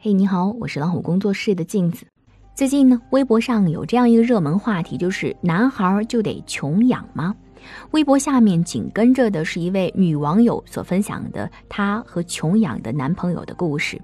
嘿，你好，我是老虎工作室的镜子。最近呢，微博上有这样一个热门话题，就是男孩就得穷养吗？微博下面紧跟着的是一位女网友所分享的她和穷养的男朋友的故事。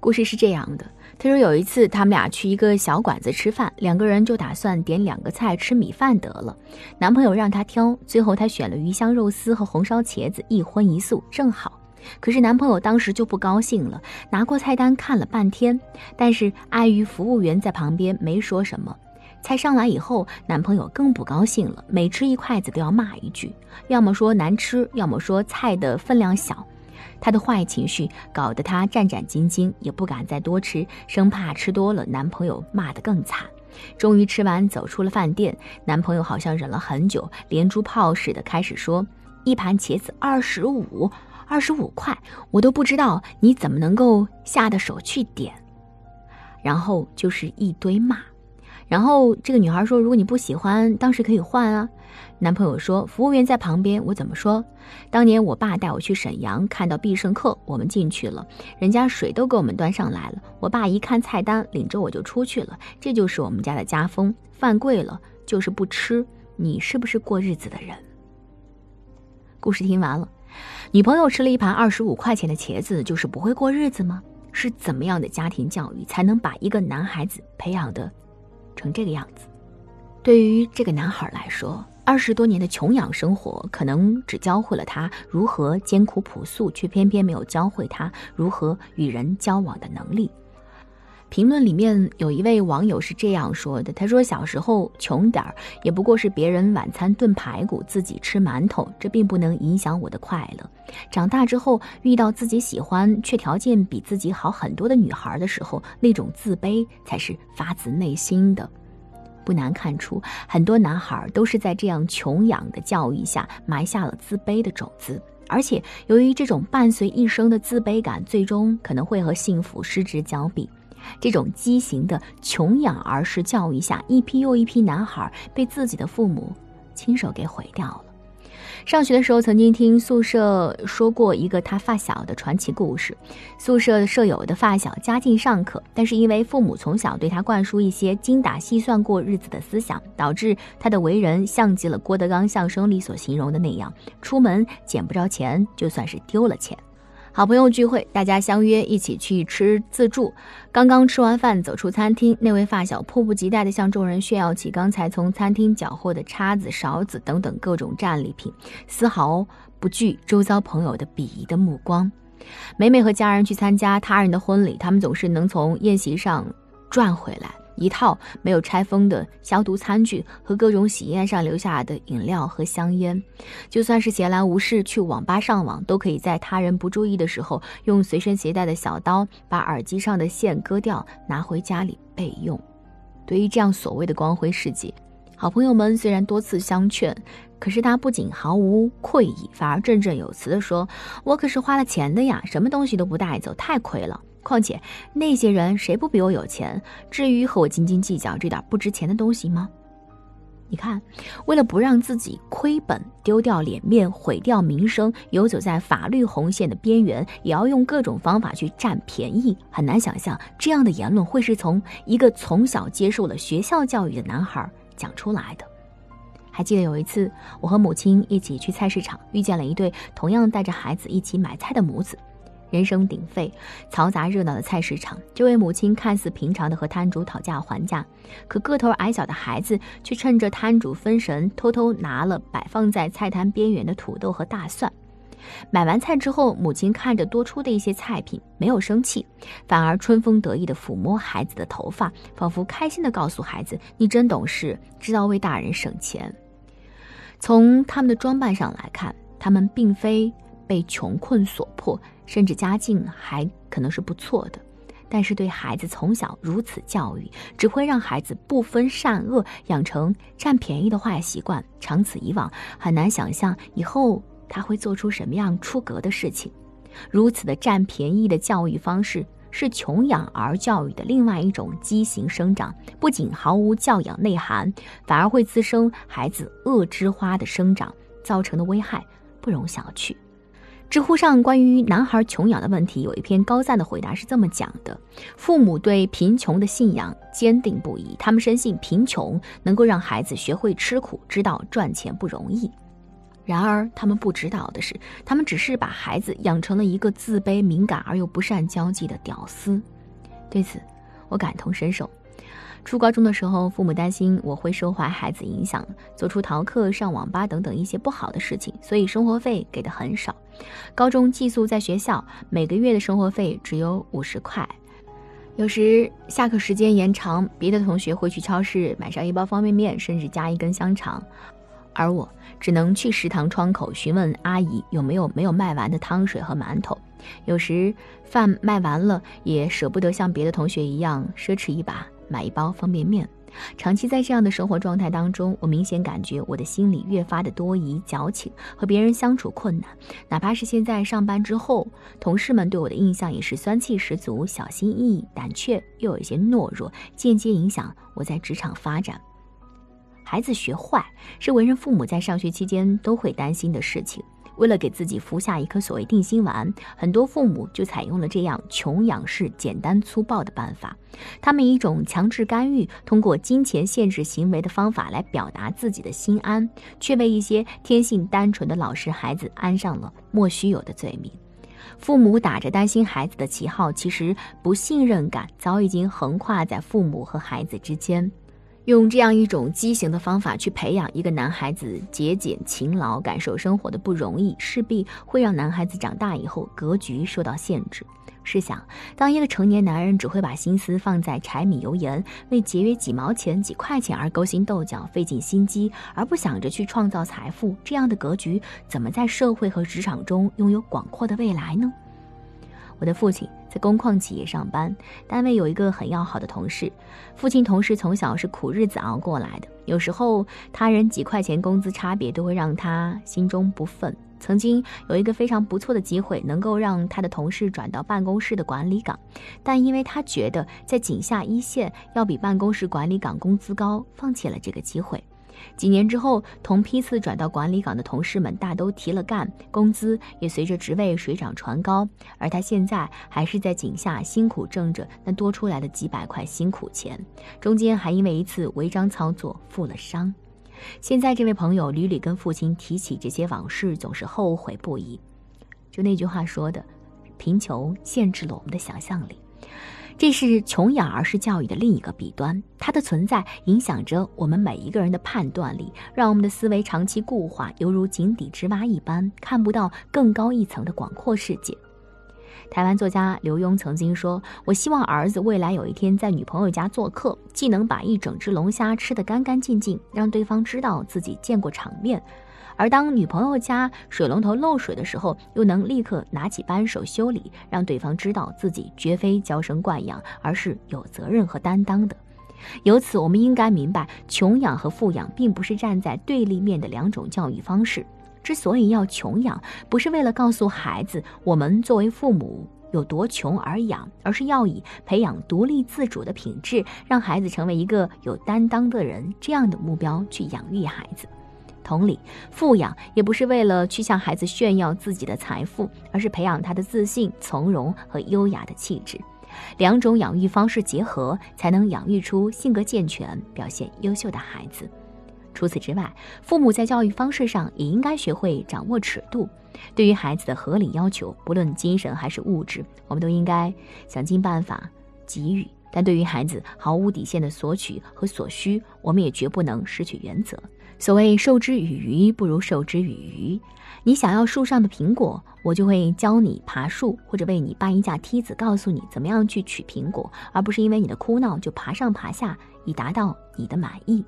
故事是这样的，她说有一次他们俩去一个小馆子吃饭，两个人就打算点两个菜吃米饭得了。男朋友让她挑，最后她选了鱼香肉丝和红烧茄子，一荤一素，正好。可是男朋友当时就不高兴了，拿过菜单看了半天，但是碍于服务员在旁边没说什么。菜上来以后，男朋友更不高兴了，每吃一筷子都要骂一句，要么说难吃，要么说菜的分量小。他的坏情绪搞得他战战兢兢，也不敢再多吃，生怕吃多了男朋友骂得更惨。终于吃完，走出了饭店，男朋友好像忍了很久，连珠炮似的开始说：“一盘茄子二十五。”二十五块，我都不知道你怎么能够下的手去点，然后就是一堆骂，然后这个女孩说：“如果你不喜欢，当时可以换啊。”男朋友说：“服务员在旁边，我怎么说？当年我爸带我去沈阳，看到必胜客，我们进去了，人家水都给我们端上来了。我爸一看菜单，领着我就出去了。这就是我们家的家风，饭贵了就是不吃。你是不是过日子的人？”故事听完了。女朋友吃了一盘二十五块钱的茄子，就是不会过日子吗？是怎么样的家庭教育才能把一个男孩子培养的成这个样子？对于这个男孩来说，二十多年的穷养生活可能只教会了他如何艰苦朴素，却偏偏没有教会他如何与人交往的能力。评论里面有一位网友是这样说的：“他说小时候穷点儿，也不过是别人晚餐炖排骨，自己吃馒头，这并不能影响我的快乐。长大之后遇到自己喜欢却条件比自己好很多的女孩的时候，那种自卑才是发自内心的。不难看出，很多男孩都是在这样穷养的教育下埋下了自卑的种子，而且由于这种伴随一生的自卑感，最终可能会和幸福失之交臂。”这种畸形的穷养儿式教育下，一批又一批男孩被自己的父母亲手给毁掉了。上学的时候，曾经听宿舍说过一个他发小的传奇故事。宿舍舍友的发小家境尚可，但是因为父母从小对他灌输一些精打细算过日子的思想，导致他的为人像极了郭德纲相声里所形容的那样：出门捡不着钱，就算是丢了钱。好朋友聚会，大家相约一起去吃自助。刚刚吃完饭，走出餐厅，那位发小迫不及待地向众人炫耀起刚才从餐厅缴获的叉子、勺子等等各种战利品，丝毫不惧周遭朋友的鄙夷的目光。每每和家人去参加他人的婚礼，他们总是能从宴席上赚回来。一套没有拆封的消毒餐具和各种喜宴上留下的饮料和香烟，就算是闲来无事去网吧上网，都可以在他人不注意的时候，用随身携带的小刀把耳机上的线割掉，拿回家里备用。对于这样所谓的光辉事迹，好朋友们虽然多次相劝，可是他不仅毫无愧意，反而振振有词地说：“我可是花了钱的呀，什么东西都不带走，太亏了。”况且那些人谁不比我有钱？至于和我斤斤计较这点不值钱的东西吗？你看，为了不让自己亏本、丢掉脸面、毁掉名声，游走在法律红线的边缘，也要用各种方法去占便宜。很难想象这样的言论会是从一个从小接受了学校教育的男孩讲出来的。还记得有一次，我和母亲一起去菜市场，遇见了一对同样带着孩子一起买菜的母子。人声鼎沸、嘈杂热闹的菜市场，这位母亲看似平常的和摊主讨价还价，可个头矮小的孩子却趁着摊主分神，偷偷拿了摆放在菜摊边缘的土豆和大蒜。买完菜之后，母亲看着多出的一些菜品，没有生气，反而春风得意地抚摸孩子的头发，仿佛开心地告诉孩子：“你真懂事，知道为大人省钱。”从他们的装扮上来看，他们并非被穷困所迫。甚至家境还可能是不错的，但是对孩子从小如此教育，只会让孩子不分善恶，养成占便宜的坏习惯。长此以往，很难想象以后他会做出什么样出格的事情。如此的占便宜的教育方式，是穷养儿教育的另外一种畸形生长，不仅毫无教养内涵，反而会滋生孩子恶之花的生长，造成的危害不容小觑。知乎上关于男孩穷养的问题，有一篇高赞的回答是这么讲的：父母对贫穷的信仰坚定不移，他们深信贫穷能够让孩子学会吃苦，知道赚钱不容易。然而，他们不知道的是，他们只是把孩子养成了一个自卑、敏感而又不善交际的屌丝。对此，我感同身受。初高中的时候，父母担心我会受坏孩子影响，做出逃课、上网吧等等一些不好的事情，所以生活费给的很少。高中寄宿在学校，每个月的生活费只有五十块。有时下课时间延长，别的同学会去超市买上一包方便面，甚至加一根香肠。而我只能去食堂窗口询问阿姨有没有没有卖完的汤水和馒头。有时饭卖完了，也舍不得像别的同学一样奢侈一把买一包方便面。长期在这样的生活状态当中，我明显感觉我的心里越发的多疑、矫情，和别人相处困难。哪怕是现在上班之后，同事们对我的印象也是酸气十足、小心翼翼、胆怯又有一些懦弱，间接影响我在职场发展。孩子学坏是为人父母在上学期间都会担心的事情。为了给自己服下一颗所谓定心丸，很多父母就采用了这样穷养式、简单粗暴的办法。他们以一种强制干预、通过金钱限制行为的方法来表达自己的心安，却为一些天性单纯的老实孩子安上了莫须有的罪名。父母打着担心孩子的旗号，其实不信任感早已经横跨在父母和孩子之间。用这样一种畸形的方法去培养一个男孩子节俭勤劳、感受生活的不容易，势必会让男孩子长大以后格局受到限制。试想，当一个成年男人只会把心思放在柴米油盐、为节约几毛钱、几块钱而勾心斗角、费尽心机，而不想着去创造财富，这样的格局怎么在社会和职场中拥有广阔的未来呢？我的父亲。在工矿企业上班，单位有一个很要好的同事。父亲同事从小是苦日子熬过来的，有时候他人几块钱工资差别都会让他心中不忿。曾经有一个非常不错的机会，能够让他的同事转到办公室的管理岗，但因为他觉得在井下一线要比办公室管理岗工资高，放弃了这个机会。几年之后，同批次转到管理岗的同事们大都提了干，工资也随着职位水涨船高，而他现在还是在井下辛苦挣着那多出来的几百块辛苦钱，中间还因为一次违章操作负了伤。现在这位朋友屡屡跟父亲提起这些往事，总是后悔不已。就那句话说的，贫穷限制了我们的想象力。这是穷养儿式教育的另一个弊端，它的存在影响着我们每一个人的判断力，让我们的思维长期固化，犹如井底之蛙一般，看不到更高一层的广阔世界。台湾作家刘墉曾经说：“我希望儿子未来有一天在女朋友家做客，既能把一整只龙虾吃得干干净净，让对方知道自己见过场面。”而当女朋友家水龙头漏水的时候，又能立刻拿起扳手修理，让对方知道自己绝非娇生惯养，而是有责任和担当的。由此，我们应该明白，穷养和富养并不是站在对立面的两种教育方式。之所以要穷养，不是为了告诉孩子我们作为父母有多穷而养，而是要以培养独立自主的品质，让孩子成为一个有担当的人这样的目标去养育孩子。同理，富养也不是为了去向孩子炫耀自己的财富，而是培养他的自信、从容和优雅的气质。两种养育方式结合，才能养育出性格健全、表现优秀的孩子。除此之外，父母在教育方式上也应该学会掌握尺度。对于孩子的合理要求，不论精神还是物质，我们都应该想尽办法给予；但对于孩子毫无底线的索取和所需，我们也绝不能失去原则。所谓授之以鱼，不如授之以渔。你想要树上的苹果，我就会教你爬树，或者为你搬一架梯子，告诉你怎么样去取苹果，而不是因为你的哭闹就爬上爬下，以达到你的满意。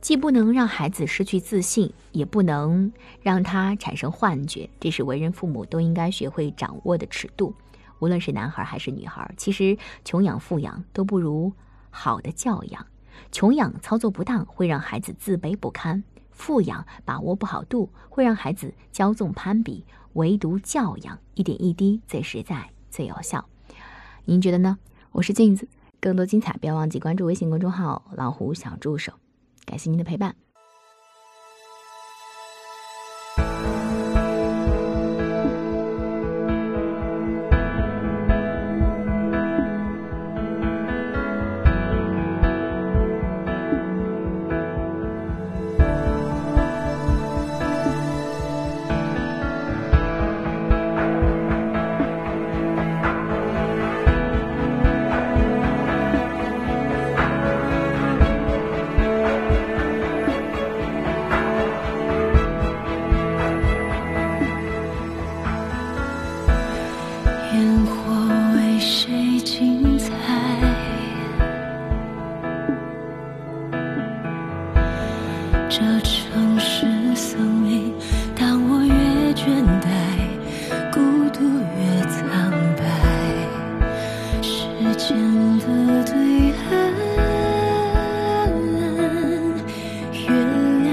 既不能让孩子失去自信，也不能让他产生幻觉，这是为人父母都应该学会掌握的尺度。无论是男孩还是女孩，其实穷养富养都不如好的教养。穷养操作不当，会让孩子自卑不堪；富养把握不好度，会让孩子骄纵攀比。唯独教养，一点一滴最实在、最有效。您觉得呢？我是镜子，更多精彩，不要忘记关注微信公众号“老虎小助手”。感谢您的陪伴。这城市森林，当我越倦怠，孤独越苍白。时间的对岸，月亮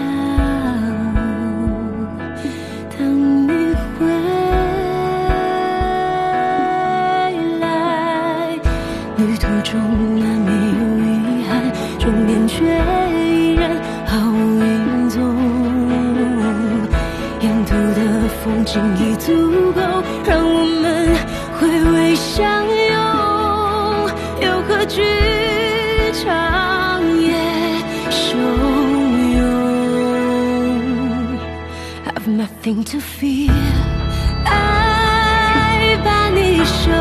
等你回来。旅途中难免有遗憾，终点却。情已足够让我们回味相拥，又何惧长夜汹涌？Have nothing to fear，爱把你守